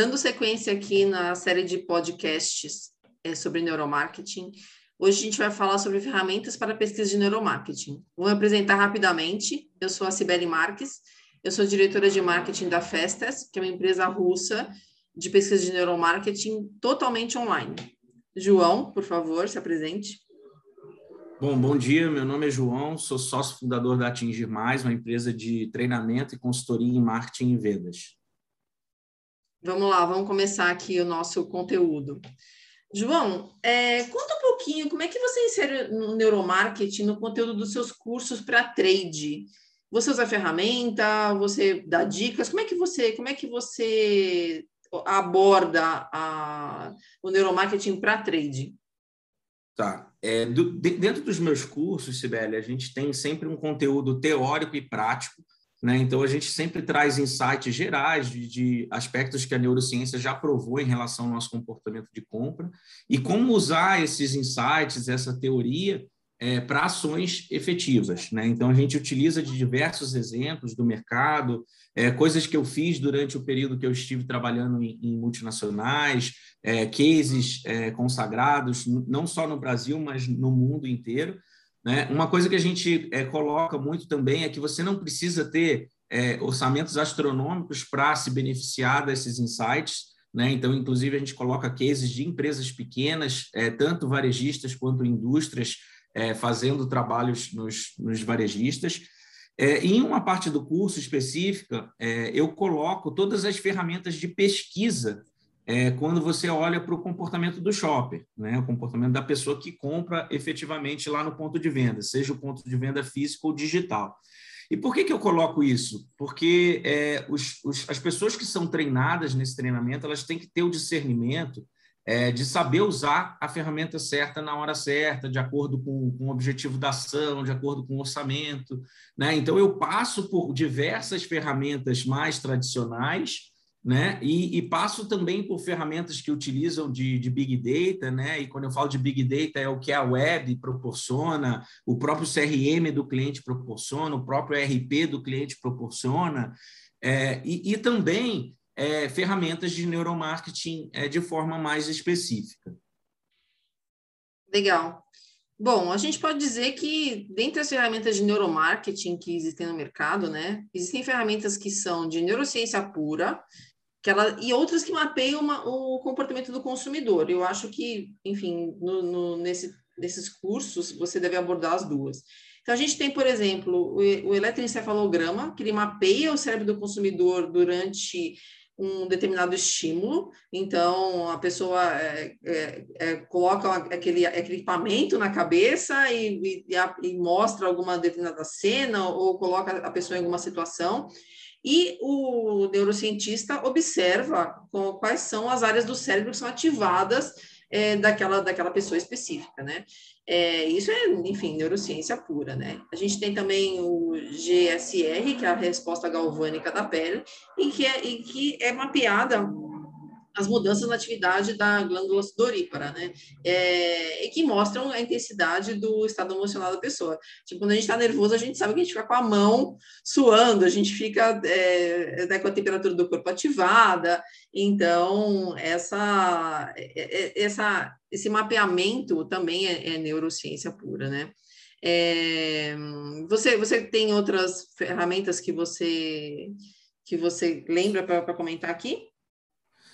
Dando sequência aqui na série de podcasts é, sobre neuromarketing, hoje a gente vai falar sobre ferramentas para pesquisa de neuromarketing. Vou me apresentar rapidamente. Eu sou a Cibele Marques, eu sou diretora de marketing da Festas, que é uma empresa russa de pesquisa de neuromarketing totalmente online. João, por favor, se apresente. Bom, bom dia. Meu nome é João, sou sócio fundador da Atingir Mais, uma empresa de treinamento e consultoria em marketing e vendas. Vamos lá, vamos começar aqui o nosso conteúdo. João, é, conta um pouquinho como é que você insere no neuromarketing no conteúdo dos seus cursos para trade. Você usa ferramenta, você dá dicas, como é que você, como é que você aborda a, o neuromarketing para trade? Tá. É, do, de, dentro dos meus cursos, Sibeli, a gente tem sempre um conteúdo teórico e prático né? Então, a gente sempre traz insights gerais de, de, aspectos que a neurociência já provou em relação ao nosso comportamento de compra e como usar esses insights, essa teoria, é, para ações efetivas. Né? Então, a gente utiliza de diversos exemplos do mercado, é, coisas que eu fiz durante o período que eu estive trabalhando em, em multinacionais, é, cases é, consagrados, não só no Brasil, mas no mundo inteiro. Né? Uma coisa que a gente é, coloca muito também é que você não precisa ter é, orçamentos astronômicos para se beneficiar desses insights. Né? Então, inclusive, a gente coloca cases de empresas pequenas, é, tanto varejistas quanto indústrias, é, fazendo trabalhos nos, nos varejistas. É, em uma parte do curso específica, é, eu coloco todas as ferramentas de pesquisa é quando você olha para o comportamento do shopper, né? o comportamento da pessoa que compra efetivamente lá no ponto de venda, seja o ponto de venda físico ou digital. E por que, que eu coloco isso? Porque é, os, os, as pessoas que são treinadas nesse treinamento, elas têm que ter o discernimento é, de saber usar a ferramenta certa na hora certa, de acordo com, com o objetivo da ação, de acordo com o orçamento. Né? Então, eu passo por diversas ferramentas mais tradicionais, né? E, e, passo também por ferramentas que utilizam de, de, Big Data, né? E quando eu falo de Big Data, é o que a web proporciona, o próprio CRM do cliente proporciona, o próprio RP do cliente proporciona, é, e, e, também é, ferramentas de neuromarketing é, de forma mais específica. Legal. Bom, a gente pode dizer que, dentre as ferramentas de neuromarketing que existem no mercado, né, existem ferramentas que são de neurociência pura, que ela, e outras que mapeiam uma, o comportamento do consumidor. Eu acho que, enfim, no, no, nesse, nesses cursos, você deve abordar as duas. Então, a gente tem, por exemplo, o, o eletroencefalograma, que ele mapeia o cérebro do consumidor durante um determinado estímulo, então a pessoa é, é, é, coloca aquele, aquele equipamento na cabeça e, e, e, mostra alguma determinada cena ou coloca a pessoa em alguma situação, e o neurocientista observa quais são as áreas do cérebro que são ativadas é, daquela, daquela pessoa específica, né? É, isso é, enfim, neurociência pura, né? A gente tem também o GSR, que é a resposta galvânica da pele, e que é, e que é mapeada as mudanças na atividade da glândula sudorípara, né? É, e que mostram a intensidade do estado emocional da pessoa. Tipo, quando a gente está nervoso, a gente sabe que a gente fica com a mão suando, a gente fica é, né, com a temperatura do corpo ativada. Então, essa, é, é, essa, esse mapeamento também é, é neurociência pura, né? É, você, você tem outras ferramentas que você que você lembra para comentar aqui?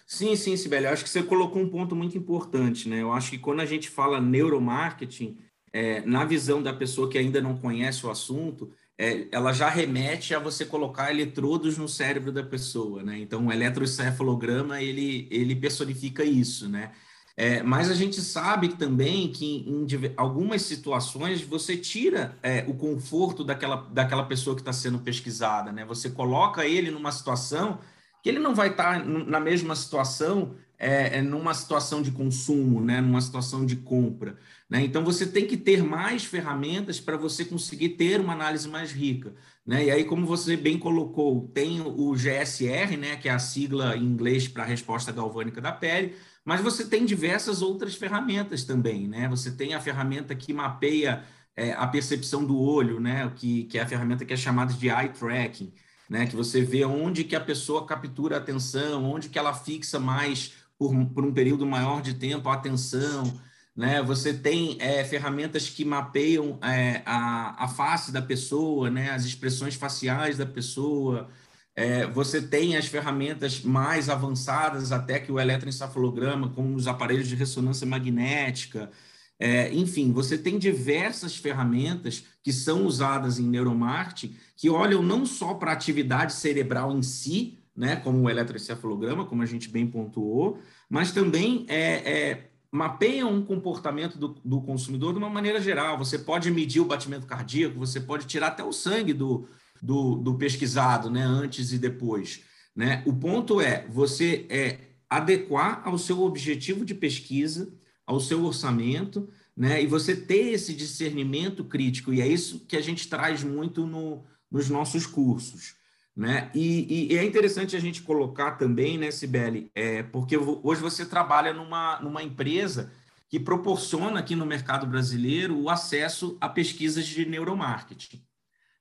Sim, sim, Sibeli. Acho que você colocou um ponto muito importante, né? Eu acho que quando a gente fala neuromarketing, é, na visão da pessoa que ainda não conhece o assunto, é, ela já remete a você colocar eletrodos no cérebro da pessoa, né? Então, o eletroencefalograma, ele, ele personifica isso, né? É, mas a gente sabe também que em, em algumas situações você tira é, o conforto daquela, daquela pessoa que está sendo pesquisada, né? Você coloca ele numa situação que ele não vai estar na mesma situação é, é, numa situação de consumo, né, numa situação de compra. Né? Então, você tem que ter mais ferramentas para você conseguir ter uma análise mais rica. Né? E aí, como você bem colocou, tem o GSR, né, que é a sigla em inglês para a resposta galvânica da pele, mas você tem diversas outras ferramentas também. Né? Você tem a ferramenta que mapeia é, a percepção do olho, né, que, que é a ferramenta que é chamada de eye tracking, né, que você vê onde que a pessoa captura a atenção, onde que ela fixa mais por, por um período maior de tempo a atenção, né? Você tem é, ferramentas que mapeiam é, a, a face da pessoa, né? As expressões faciais da pessoa. É, você tem as ferramentas mais avançadas até que o eletroencefalograma, como os aparelhos de ressonância magnética. É, enfim, você tem diversas ferramentas que são usadas em neuromarketing que olham não só para a atividade cerebral em si, né, como o eletroencefalograma, como a gente bem pontuou, mas também é, é, mapeiam um comportamento do, do, consumidor de uma maneira geral. Você pode medir o batimento cardíaco, você pode tirar até o sangue do, do, do pesquisado, né, antes e depois. Né? O ponto é você é, adequar ao seu objetivo de pesquisa, ao seu orçamento, né? E você ter esse discernimento crítico, e é isso que a gente traz muito no, nos nossos cursos. Né? E, e, é interessante a gente colocar também, né, Sibeli, é, porque hoje você trabalha numa, numa empresa que proporciona aqui no mercado brasileiro o acesso a pesquisas de neuromarketing.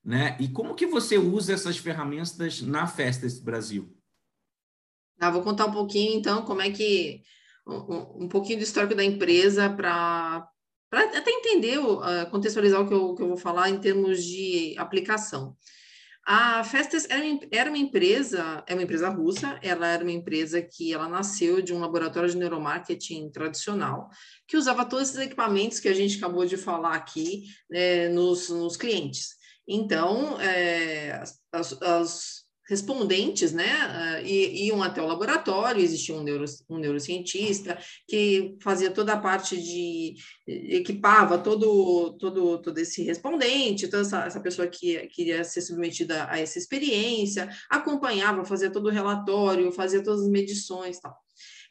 Né? E como que você usa essas ferramentas na Festas Brasil? Ah, vou contar um pouquinho, então, como é que... Um, um pouquinho do histórico da empresa para até entender, uh, contextualizar o que eu, que eu vou falar em termos de aplicação. A Festes era uma empresa, é uma empresa russa, ela era uma empresa que ela nasceu de um laboratório de neuromarketing tradicional, que usava todos esses equipamentos que a gente acabou de falar aqui né, nos, nos clientes. Então, é, as, as respondentes, né, uh, iam até o laboratório, existia um, neuro, um neurocientista que fazia toda a parte de, equipava todo, todo, todo esse respondente, toda essa, essa pessoa que queria ser submetida a essa experiência, acompanhava, fazia todo o relatório, fazia todas as medições tal.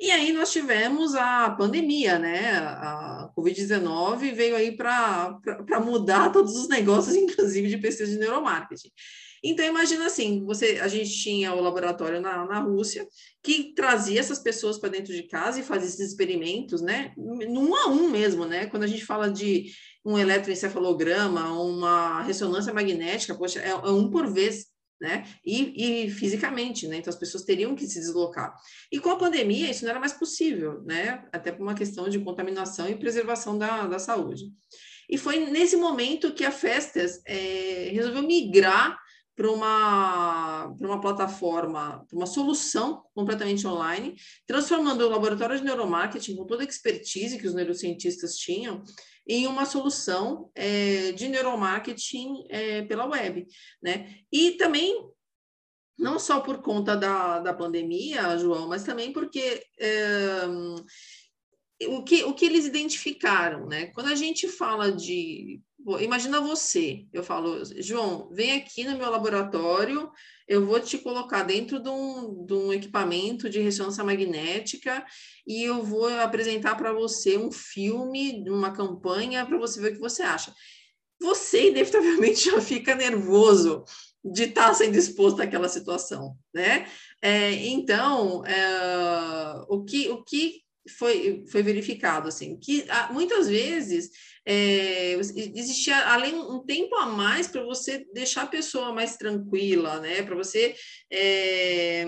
E aí nós tivemos a pandemia, né? A Covid-19 veio aí para mudar todos os negócios, inclusive de pesquisa de neuromarketing. Então, imagina assim, você, a gente tinha o laboratório na, na Rússia, que trazia essas pessoas para dentro de casa e fazia esses experimentos, né? Num a um mesmo, né? Quando a gente fala de um eletroencefalograma, uma ressonância magnética, poxa, é, é um por vez, né? E, e, fisicamente, né? Então as pessoas teriam que se deslocar. E com a pandemia, isso não era mais possível, né? Até por uma questão de contaminação e preservação da, da saúde. E foi nesse momento que a Festas é, resolveu migrar para uma, para uma plataforma, para uma solução completamente online, transformando o laboratório de neuromarketing, com toda a expertise que os neurocientistas tinham, em uma solução é, de neuromarketing é, pela web. Né? E também, não só por conta da, da pandemia, João, mas também porque. É, o que, o que eles identificaram, né? Quando a gente fala de imagina você, eu falo, João, vem aqui no meu laboratório, eu vou te colocar dentro de um, de um equipamento de ressonância magnética e eu vou apresentar para você um filme, uma campanha, para você ver o que você acha. Você, inevitavelmente, já fica nervoso de estar tá sendo exposto àquela situação, né? É, então, é, o, que, o que foi, foi verificado, assim, que ah, muitas vezes é, existia além um tempo a mais para você deixar a pessoa mais tranquila, né? Para você é,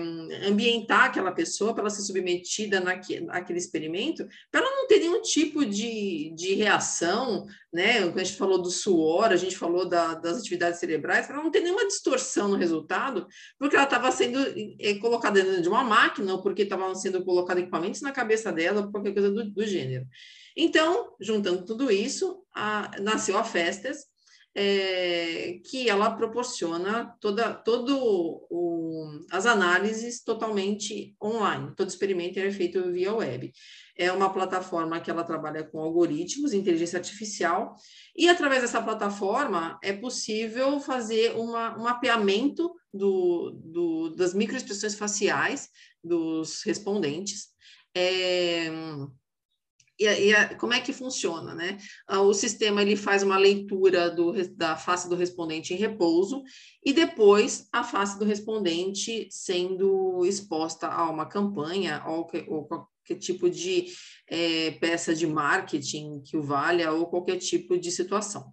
ambientar aquela pessoa para ela ser submetida naque, naquele experimento, para ela não ter nenhum tipo de, de reação, né? A gente falou do suor, a gente falou da, das atividades cerebrais, para ela não ter nenhuma distorção no resultado, porque ela estava sendo é, colocada dentro de uma máquina, ou porque estavam sendo colocados equipamentos na cabeça dela, ou qualquer coisa do, do gênero. Então, juntando tudo isso, a, nasceu a Festas, é, que ela proporciona toda todo o, as análises totalmente online. Todo experimento é feito via web. É uma plataforma que ela trabalha com algoritmos, inteligência artificial, e através dessa plataforma é possível fazer uma, um mapeamento do, do, das microexpressões faciais dos respondentes É, e, e como é que funciona, né? Ah, o sistema ele faz uma leitura do, da face do respondente em repouso e depois a face do respondente sendo exposta a uma campanha ou, ou qualquer tipo de é, peça de marketing que o valha ou qualquer tipo de situação.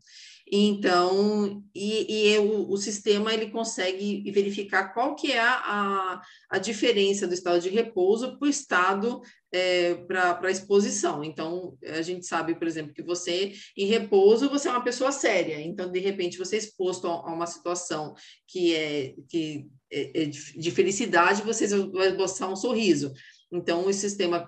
Então, e, e o, o, sistema ele consegue verificar qual que é a, a diferença do estado de repouso para o estado é, para exposição. Então, a gente sabe, por exemplo, que você, em repouso, você é uma pessoa séria. Então, de repente, você é exposto a, a uma situação que é, que é, é de felicidade, você vai esboçar um sorriso. Então, o sistema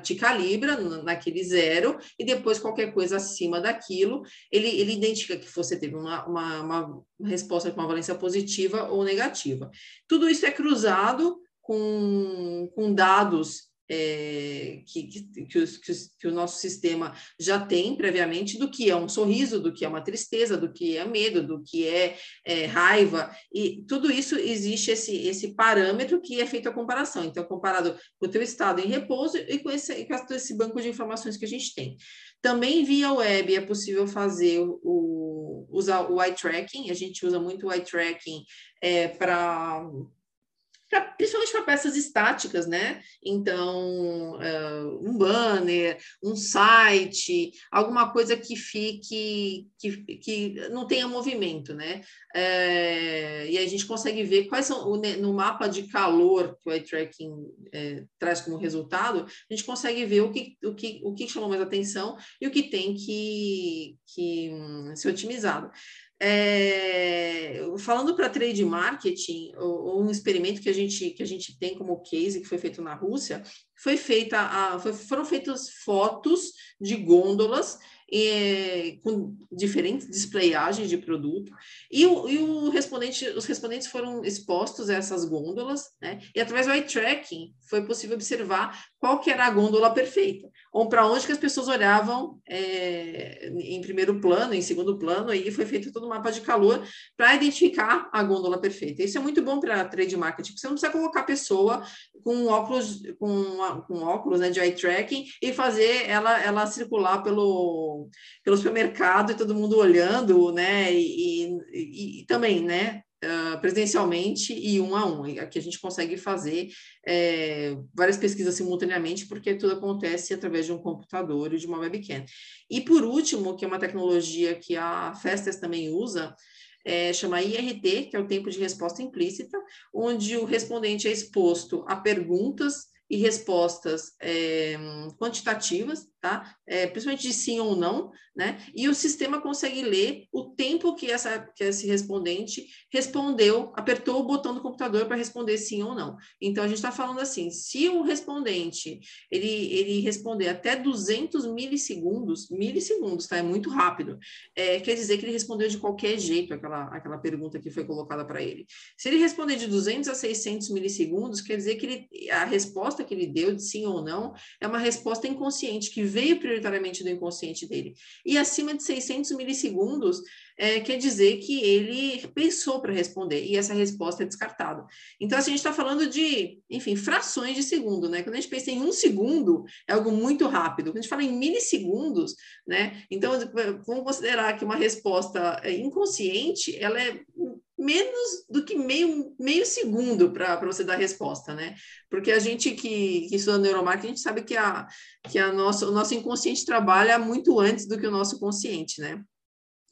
te calibra naquele zero e depois qualquer coisa acima daquilo, ele, ele identifica que você teve uma, uma, uma resposta com uma valência positiva ou negativa. Tudo isso é cruzado com, com dados é, que, que, que, os, que, que, o nosso sistema já tem previamente do que é um sorriso, do que é uma tristeza, do que é medo, do que é, é raiva, e tudo isso existe esse, esse parâmetro que é feito a comparação. Então, comparado com o teu estado em repouso e com esse, com esse banco de informações que a gente tem. Também via web é possível fazer o, usar o eye tracking, a gente usa muito o eye tracking é, para pra, principalmente para peças estáticas, né? Então, uh, um banner, um site, alguma coisa que fique, que, que não tenha movimento, né? É, e a gente consegue ver quais são, no mapa de calor que o eye tracking é, traz como resultado, a gente consegue ver o que, o que, o que chamou mais atenção e o que tem que, que hum, ser otimizado. É, falando para trade marketing, um experimento que a gente que a gente tem como case que foi feito na Rússia, foi feita a, foi, foram feitas fotos de gôndolas é, com diferentes displayagens de produto, e, o, e o respondente, os respondentes foram expostos a essas gôndolas, né? E através do eye tracking foi possível observar qual que era a gôndola perfeita, ou para onde que as pessoas olhavam é, em primeiro plano, em segundo plano, aí foi feito todo o mapa de calor para identificar a gôndola perfeita. Isso é muito bom para trade marketing, porque você não precisa colocar a pessoa com óculos, com, com óculos né, de eye tracking e fazer ela, ela circular pelo, pelo supermercado e todo mundo olhando, né? E, e, e também, né? Uh, presencialmente e um a um. Aqui a gente consegue fazer é, várias pesquisas simultaneamente, porque tudo acontece através de um computador e de uma webcam. E por último, que é uma tecnologia que a Festas também usa, é, chama IRT, que é o tempo de resposta implícita, onde o respondente é exposto a perguntas e respostas é, quantitativas, tá? É, principalmente de sim ou não, né? E o sistema consegue ler o tempo que, essa, que esse respondente respondeu, apertou o botão do computador para responder sim ou não. Então, a gente está falando assim, se o respondente, ele, ele responder até 200 milissegundos, milissegundos, tá? É muito rápido, é, quer dizer que ele respondeu de qualquer jeito aquela, aquela pergunta que foi colocada para ele. Se ele responder de 200 a 600 milissegundos, quer dizer que ele, a resposta que ele deu de sim ou não é uma resposta inconsciente, que veio prioritariamente do inconsciente dele. E acima de 600 milissegundos é, quer dizer que ele pensou para responder e essa resposta é descartada. Então, assim, a gente está falando de, enfim, frações de segundo, né? Quando a gente pensa em um segundo, é algo muito rápido. Quando a gente fala em milissegundos, né? Então, vamos considerar que uma resposta é, inconsciente, ela é menos do que meio, meio segundo para você dar resposta, né? Porque a gente que, que estuda neuromarketing, a gente sabe que, a, que a nossa, o nosso inconsciente trabalha muito antes do que o nosso consciente, né?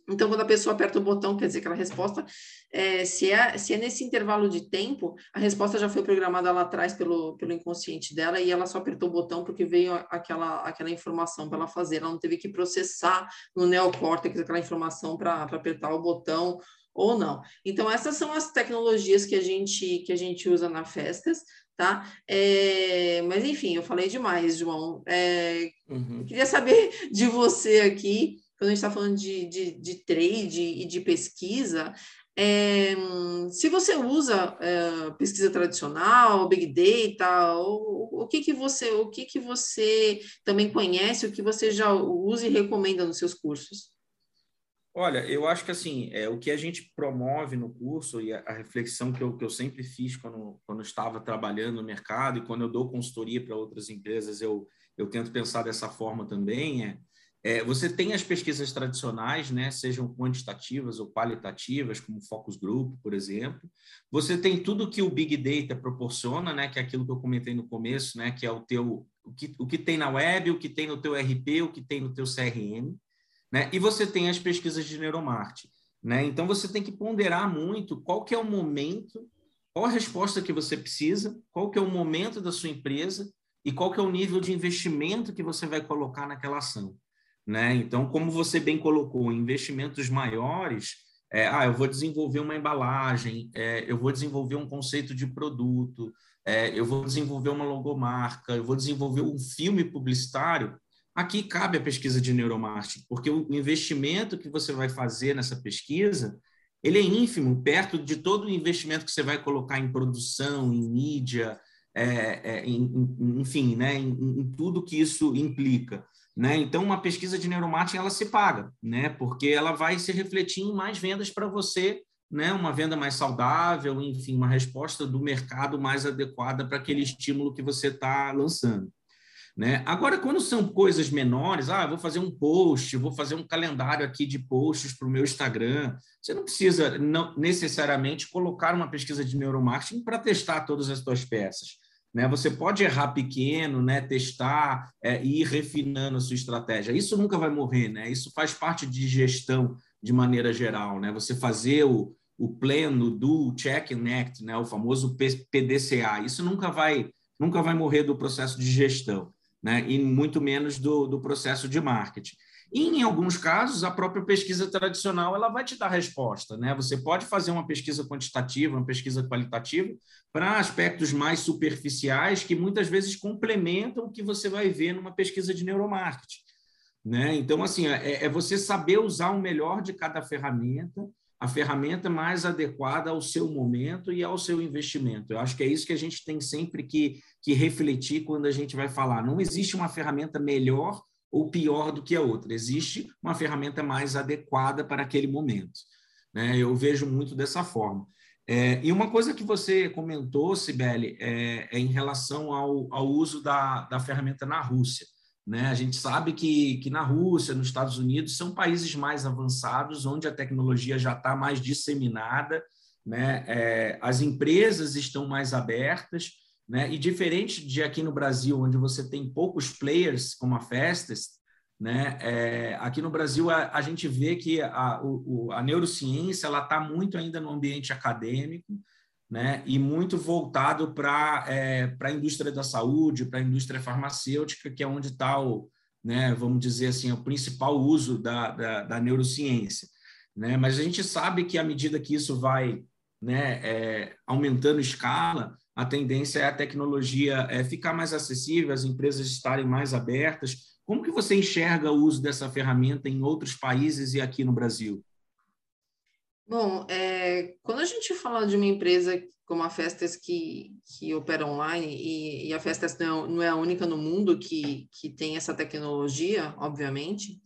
Então, quando a pessoa aperta o botão, quer dizer que a resposta, é, se, é, se é nesse intervalo de tempo, a resposta já foi programada lá atrás pelo, pelo inconsciente dela e ela só apertou o botão porque veio aquela, aquela informação para ela fazer. Ela não teve que processar no neocórtex aquela informação para apertar o botão ou não. Então, essas são as tecnologias que a gente, que a gente usa na Festas, tá? É, mas, enfim, eu falei demais, João. É, uhum. Queria saber de você aqui, quando a gente está falando de, de, de, trade e de pesquisa, é, se você usa é, pesquisa tradicional, big data, o, o que que você, o que que você também conhece, o que você já usa e recomenda nos seus cursos? Olha, eu acho que assim, é, o que a gente promove no curso e a, a reflexão que eu, que eu sempre fiz quando, quando estava trabalhando no mercado e quando eu dou consultoria para outras empresas, eu, eu tento pensar dessa forma também, é, é, você tem as pesquisas tradicionais, né, sejam quantitativas ou qualitativas, como Focus Group, por exemplo. Você tem tudo que o Big Data proporciona, né, que é aquilo que eu comentei no começo, né, que é o teu o que, o que tem na web, o que tem no teu RP, o que tem no teu CRM. Né? E você tem as pesquisas de neuromarketing. Né? Então, você tem que ponderar muito qual que é o momento, qual a resposta que você precisa, qual que é o momento da sua empresa e qual que é o nível de investimento que você vai colocar naquela ação. Né? Então, como você bem colocou, investimentos maiores, é, ah, eu vou desenvolver uma embalagem, é, eu vou desenvolver um conceito de produto, é, eu vou desenvolver uma logomarca, eu vou desenvolver um filme publicitário, Aqui cabe a pesquisa de neuromarketing, porque o investimento que você vai fazer nessa pesquisa, ele é ínfimo, perto de todo o investimento que você vai colocar em produção, em mídia, é, é, em, enfim, né, em, em, tudo que isso implica. Né? Então, uma pesquisa de neuromarketing, ela se paga, né? porque ela vai se refletir em mais vendas para você, né? uma venda mais saudável, enfim, uma resposta do mercado mais adequada para aquele estímulo que você está lançando. Né? Agora, quando são coisas menores, ah, vou fazer um post, vou fazer um calendário aqui de posts para o meu Instagram, você não precisa não, necessariamente colocar uma pesquisa de neuromarketing para testar todas as suas peças. Né? Você pode errar pequeno, né? testar é, e ir refinando a sua estratégia. Isso nunca vai morrer, né? isso faz parte de gestão de maneira geral. Né? Você fazer o, o pleno do check and act, né? o famoso PDCA, isso nunca vai, nunca vai morrer do processo de gestão né? e muito menos do, do processo de marketing. E, em alguns casos, a própria pesquisa tradicional ela vai te dar resposta. Né? Você pode fazer uma pesquisa quantitativa, uma pesquisa qualitativa, para aspectos mais superficiais que muitas vezes complementam o que você vai ver numa pesquisa de neuromarketing. Né? Então, assim, é, é você saber usar o melhor de cada ferramenta a ferramenta mais adequada ao seu momento e ao seu investimento. Eu acho que é isso que a gente tem sempre que, que refletir quando a gente vai falar. Não existe uma ferramenta melhor ou pior do que a outra, existe uma ferramenta mais adequada para aquele momento. Né? Eu vejo muito dessa forma. É, e uma coisa que você comentou, Sibeli, é, é em relação ao, ao uso da, da ferramenta na Rússia. Né? A gente sabe que, que na Rússia, nos Estados Unidos, são países mais avançados, onde a tecnologia já está mais disseminada, né? É, as empresas estão mais abertas, né? e diferente de aqui no Brasil, onde você tem poucos players, como a Festas, né? É, aqui no Brasil, a, a, gente vê que a, o, a neurociência está muito ainda no ambiente acadêmico, né, e muito voltado para é, a indústria da saúde, para a indústria farmacêutica, que é onde está o, né, vamos dizer assim, o principal uso da, da, da, neurociência. Né? Mas a gente sabe que à medida que isso vai né, é, aumentando escala, a tendência é a tecnologia é, ficar mais acessível, as empresas estarem mais abertas. Como que você enxerga o uso dessa ferramenta em outros países e aqui no Brasil? Bom, é, quando a gente fala de uma empresa como a Festas que, que opera online, e, e a Festas não, não, é a única no mundo que, que tem essa tecnologia, obviamente,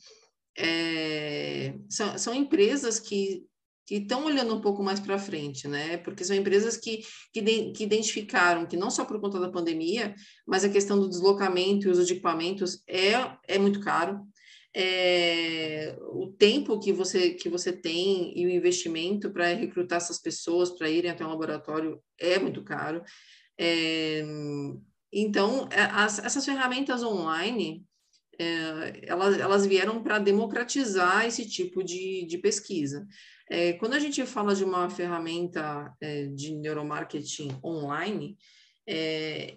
é, são, são empresas que que estão olhando um pouco mais para frente, né? Porque são empresas que, que, de, que, identificaram que não só por conta da pandemia, mas a questão do deslocamento e uso de equipamentos é, é muito caro é, o tempo que você, que você tem e o investimento para recrutar essas pessoas para irem até um laboratório é muito caro. É, então, é, as, essas ferramentas online, é, elas, elas vieram para democratizar esse tipo de, de pesquisa. É, quando a gente fala de uma ferramenta é, de neuromarketing online,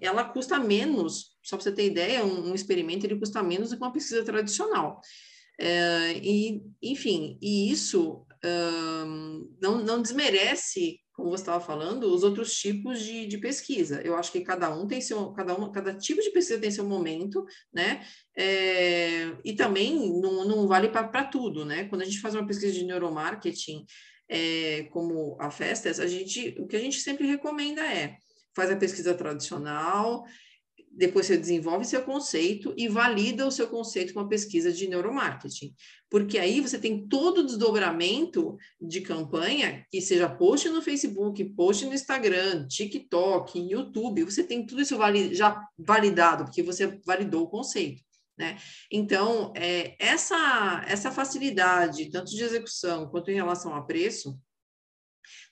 ela custa menos, só para você ter ideia, um, um, experimento ele custa menos do que uma pesquisa tradicional. É, e, enfim, e isso um, não, não desmerece, como você estava falando, os outros tipos de, de, pesquisa. Eu acho que cada um tem seu, cada, um, cada tipo de pesquisa tem seu momento, né? É, e também não, não vale para tudo, né? Quando a gente faz uma pesquisa de neuromarketing, é, como a Festas, a gente, o que a gente sempre recomenda é faz a pesquisa tradicional, depois você desenvolve seu conceito e valida o seu conceito com a pesquisa de neuromarketing. Porque aí você tem todo o desdobramento de campanha, que seja post no Facebook, post no Instagram, TikTok, YouTube, você tem tudo isso já validado, porque você validou o conceito. Né? Então, é, essa, essa facilidade, tanto de execução quanto em relação a preço,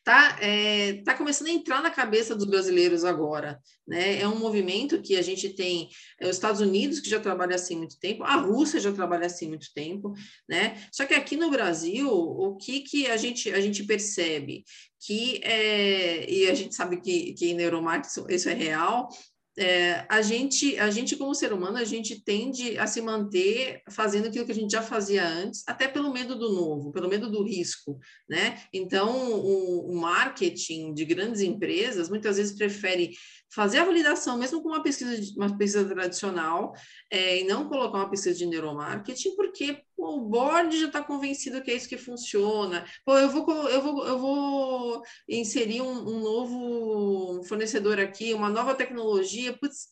está é, tá começando a entrar na cabeça dos brasileiros agora. Né? É um movimento que a gente tem é, os Estados Unidos, que já trabalha assim muito tempo, a Rússia já trabalha assim muito tempo. Né? Só que aqui no Brasil, o que, que a, gente, a gente percebe? Que, é, e a gente sabe que, que em neuromarketing isso é real, é, a gente, a gente como ser humano, a gente tende a se manter fazendo aquilo que a gente já fazia antes, até pelo medo do novo, pelo medo do risco, né? Então, o, o marketing de grandes empresas muitas vezes prefere fazer a validação, mesmo com uma pesquisa, uma pesquisa tradicional, é, e não colocar uma pesquisa de neuromarketing, porque pô, o board já está convencido que é isso que funciona. Pô, eu vou, eu vou, eu vou inserir um, um novo fornecedor aqui, uma nova tecnologia, putz,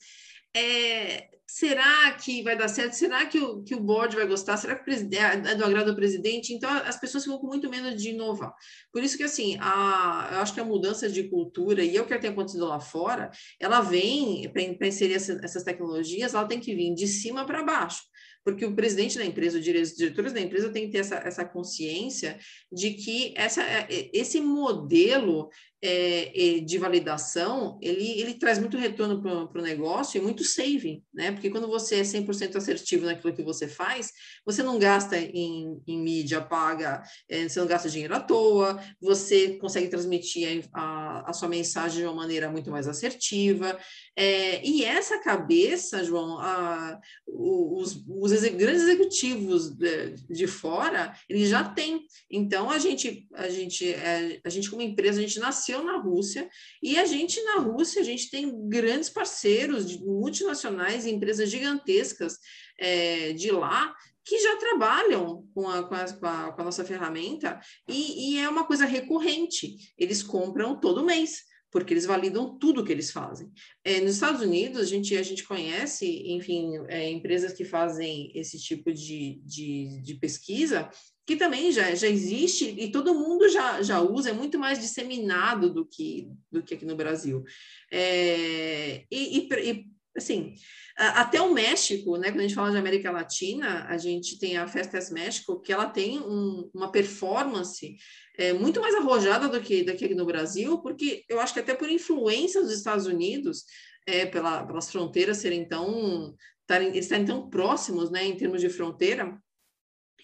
é, será que vai dar certo? Será que o, que o board vai gostar? Será que é, é do agrado do presidente? Então, as pessoas ficam com muito medo de inovar. Por isso que, assim, a, eu acho que a mudança de cultura, e é o que tem acontecido lá fora, ela vem, para inserir essa, essas tecnologias, ela tem que vir de cima para baixo porque o presidente da empresa, os diretores da empresa têm que ter essa, essa consciência de que essa, é, esse modelo é, de validação, ele, ele traz muito retorno para o negócio e muito saving, né? Porque quando você é 100% assertivo naquilo que você faz, você não gasta em, em mídia paga, é, você não gasta dinheiro à toa, você consegue transmitir a, a sua mensagem de uma maneira muito mais assertiva. É, e essa cabeça, João, a, os, os grandes executivos de, de, fora, eles já têm. Então, a gente, a gente, é, a gente como empresa, a gente nasceu nasceu na Rússia e a gente na Rússia a gente tem grandes parceiros multinacionais, empresas gigantescas é, de lá que já trabalham com a, com a, com a, com a nossa ferramenta e, e, é uma coisa recorrente. Eles compram todo mês porque eles validam tudo que eles fazem. É, nos Estados Unidos, a gente, a gente conhece, enfim, é, empresas que fazem esse tipo de, de, de pesquisa que também já, já existe e todo mundo já, já usa, é muito mais disseminado do que, do que aqui no Brasil. É, e, e, assim, até o México, né, quando a gente fala de América Latina, a gente tem a Festas México, que ela tem um, uma performance é, muito mais arrojada do que, do que aqui no Brasil, porque eu acho que até por influência dos Estados Unidos, é, pela, pelas fronteiras serem tão, tarem, estarem tão próximos, né, em termos de fronteira,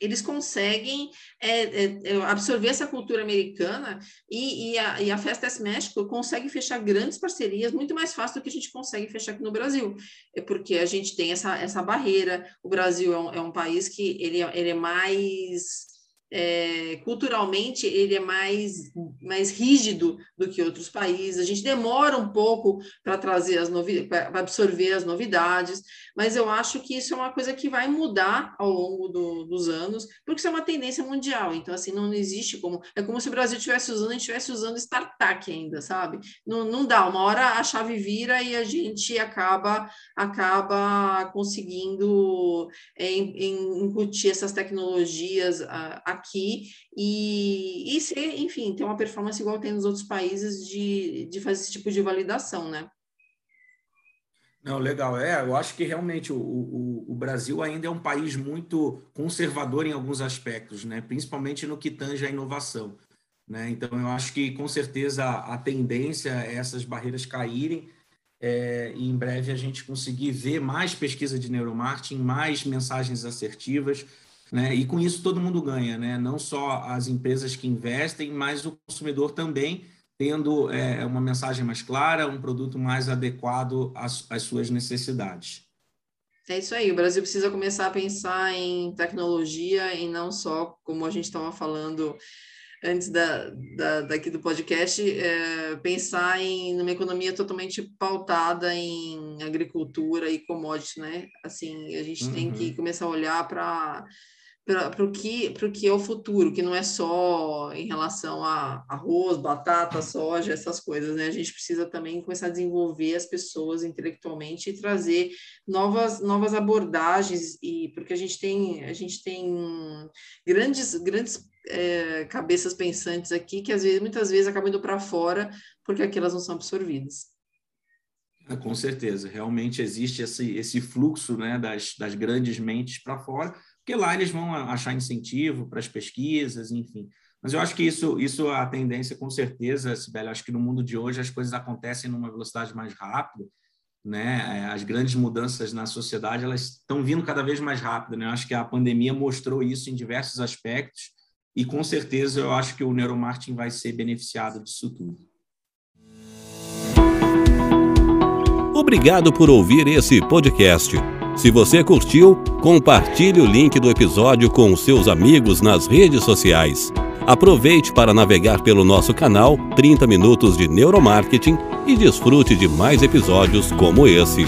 eles conseguem é, é, é, absorver essa cultura americana e, e, a, e a Festas México consegue fechar grandes parcerias muito mais fácil do que a gente consegue fechar aqui no Brasil, é porque a gente tem essa, essa barreira, o Brasil é um, é um país que ele, é, ele é mais é, culturalmente ele é mais, mais rígido do que outros países. A gente demora um pouco para trazer as novidades, para absorver as novidades, mas eu acho que isso é uma coisa que vai mudar ao longo do, dos anos, porque isso é uma tendência mundial. Então, assim, não existe como. É como se o Brasil estivesse usando, a gente estivesse usando startup ainda, sabe? Não, não dá, uma hora a chave vira e a gente acaba, acaba conseguindo é, incutir essas tecnologias a, aqui e, e ser, enfim, ter uma performance igual tem nos outros países de, de fazer esse tipo de validação, né? Não, legal. É, eu acho que realmente o, o, o, Brasil ainda é um país muito conservador em alguns aspectos, né? principalmente no que tange à inovação. Né? Então, eu acho que com certeza a tendência é essas barreiras caírem é, e em breve a gente conseguir ver mais pesquisa de neuromarketing, mais mensagens assertivas, né? E com isso todo mundo ganha, né? Não só as empresas que investem, mas o consumidor também tendo é, uma mensagem mais clara, um produto mais adequado às, às suas necessidades. É isso aí, o Brasil precisa começar a pensar em tecnologia e não só, como a gente estava falando antes da, da, daqui do podcast, é, pensar em uma economia totalmente pautada em agricultura e commodity, né? Assim, a gente uhum. tem que uhum. começar a olhar para para o que, que é o futuro, que não é só em relação a arroz, batata, soja, essas coisas, né? A gente precisa também começar a desenvolver as pessoas intelectualmente e trazer novas, novas abordagens, e porque a gente tem, a gente tem grandes, grandes é, cabeças pensantes aqui que às vezes, muitas vezes acabam indo para fora porque aquelas não são absorvidas. É, com certeza, realmente existe esse, esse fluxo né, das, das grandes mentes para fora, lá eles vão achar incentivo para as pesquisas, enfim. Mas eu acho que isso, isso é a tendência, com certeza, Sibeli, acho que no mundo de hoje as coisas acontecem numa velocidade mais rápida, né? É, as grandes mudanças na sociedade, elas estão vindo cada vez mais rápido, né? Eu acho que a pandemia mostrou isso em diversos aspectos e, com certeza, eu acho que o neuromarketing vai ser beneficiado disso tudo. Obrigado por ouvir esse podcast. Se você curtiu, compartilhe o link do episódio com seus amigos nas redes sociais. Aproveite para navegar pelo nosso canal 30 Minutos de Neuromarketing e desfrute de mais episódios como esse.